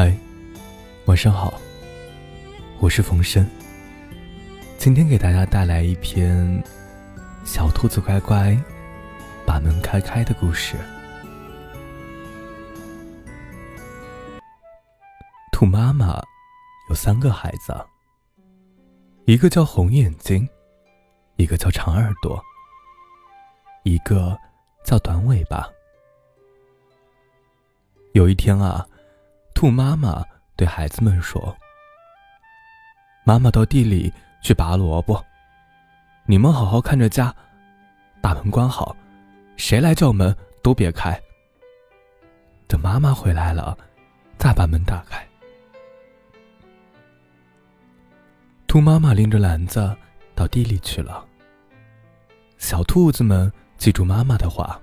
嗨，晚上好，我是冯生。今天给大家带来一篇《小兔子乖乖把门开开》的故事。兔妈妈有三个孩子，一个叫红眼睛，一个叫长耳朵，一个叫短尾巴。有一天啊。兔妈妈对孩子们说：“妈妈到地里去拔萝卜，你们好好看着家，把门关好，谁来叫门都别开。等妈妈回来了，再把门打开。”兔妈妈拎着篮子到地里去了。小兔子们记住妈妈的话，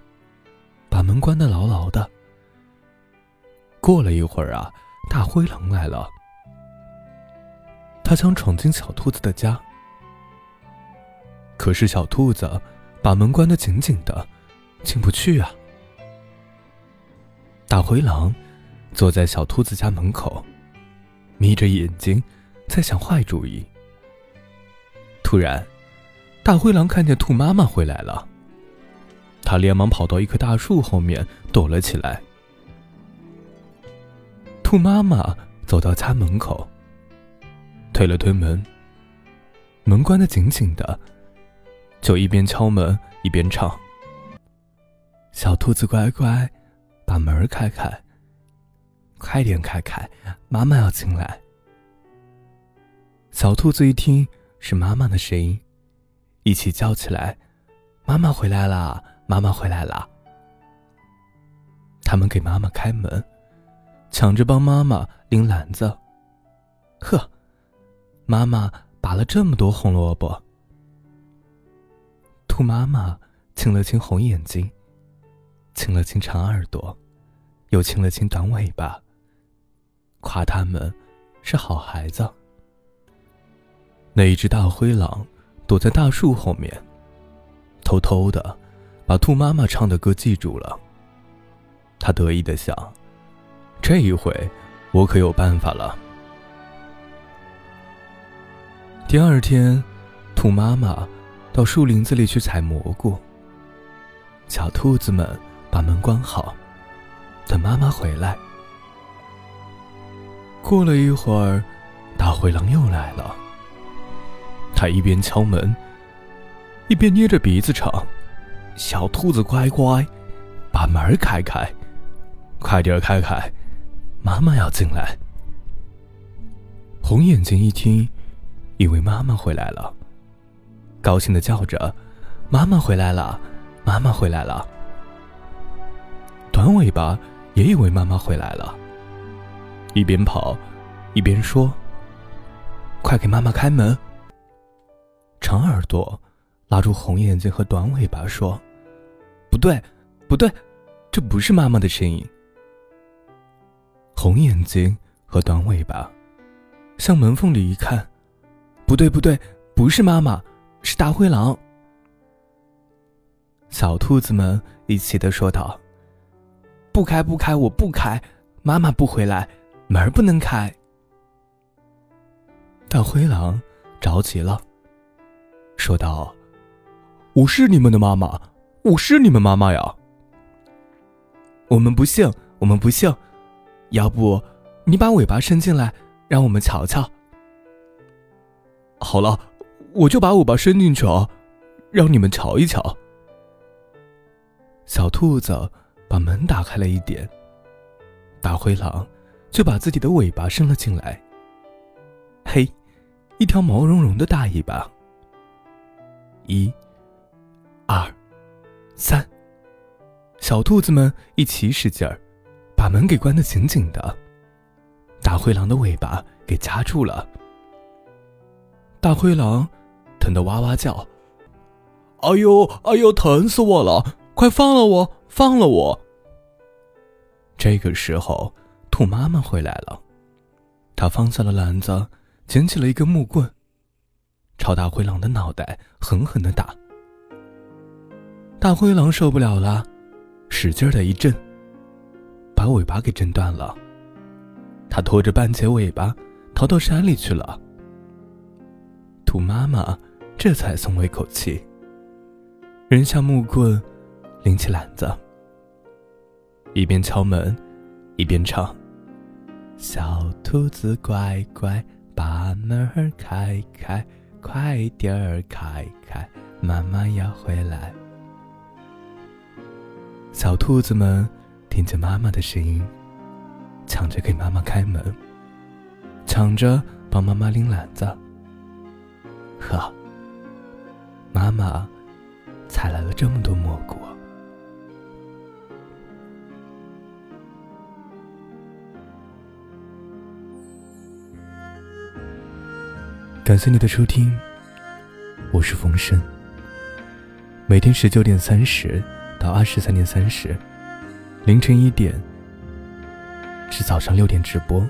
把门关得牢牢的。过了一会儿啊，大灰狼来了。他想闯进小兔子的家，可是小兔子把门关得紧紧的，进不去啊。大灰狼坐在小兔子家门口，眯着眼睛在想坏主意。突然，大灰狼看见兔妈妈回来了，他连忙跑到一棵大树后面躲了起来。兔妈妈走到家门口，推了推门，门关的紧紧的，就一边敲门一边唱：“小兔子乖乖，把门开开，快点开开，妈妈要进来。”小兔子一听是妈妈的声音，一起叫起来：“妈妈回来啦！妈妈回来啦！”他们给妈妈开门。抢着帮妈妈拎篮子。呵，妈妈拔了这么多红萝卜。兔妈妈亲了亲红眼睛，亲了亲长耳朵，又亲了亲短尾巴，夸他们是好孩子。那一只大灰狼躲在大树后面，偷偷的把兔妈妈唱的歌记住了。他得意的想。这一回，我可有办法了。第二天，兔妈妈到树林子里去采蘑菇。小兔子们把门关好，等妈妈回来。过了一会儿，大灰狼又来了。他一边敲门，一边捏着鼻子唱：“小兔子乖乖，把门开开，快点开开。”妈妈要进来。红眼睛一听，以为妈妈回来了，高兴的叫着：“妈妈回来了，妈妈回来了。”短尾巴也以为妈妈回来了，一边跑，一边说：“快给妈妈开门！”长耳朵拉住红眼睛和短尾巴说：“不对，不对，这不是妈妈的声音。”红眼睛和短尾巴，向门缝里一看，不对不对，不是妈妈，是大灰狼。小兔子们一起的说道：“不开不开，我不开，妈妈不回来，门儿不能开。”大灰狼着急了，说道：“我是你们的妈妈，我是你们妈妈呀！我们不信，我们不信。”要不，你把尾巴伸进来，让我们瞧瞧。好了，我就把尾巴伸进去哦，让你们瞧一瞧。小兔子把门打开了一点，大灰狼就把自己的尾巴伸了进来。嘿，一条毛茸茸的大尾巴。一、二、三，小兔子们一起使劲儿。把门给关得紧紧的，大灰狼的尾巴给夹住了。大灰狼疼得哇哇叫：“哎呦，哎呦，疼死我了！快放了我，放了我！”这个时候，兔妈妈回来了，她放下了篮子，捡起了一根木棍，朝大灰狼的脑袋狠狠的打。大灰狼受不了了，使劲的一震。把尾巴给震断了，他拖着半截尾巴逃到山里去了。兔妈妈这才松了一口气，扔下木棍，拎起篮子，一边敲门，一边唱：“小兔子乖乖，把门儿开开，快点儿开开，妈妈要回来。”小兔子们听见妈妈的声音，抢着给妈妈开门，抢着帮妈妈拎篮子。呵，妈妈采来了这么多蘑菇。感谢你的收听，我是风声。每天十九点三十到二十三点三十，凌晨一点至早上六点直播。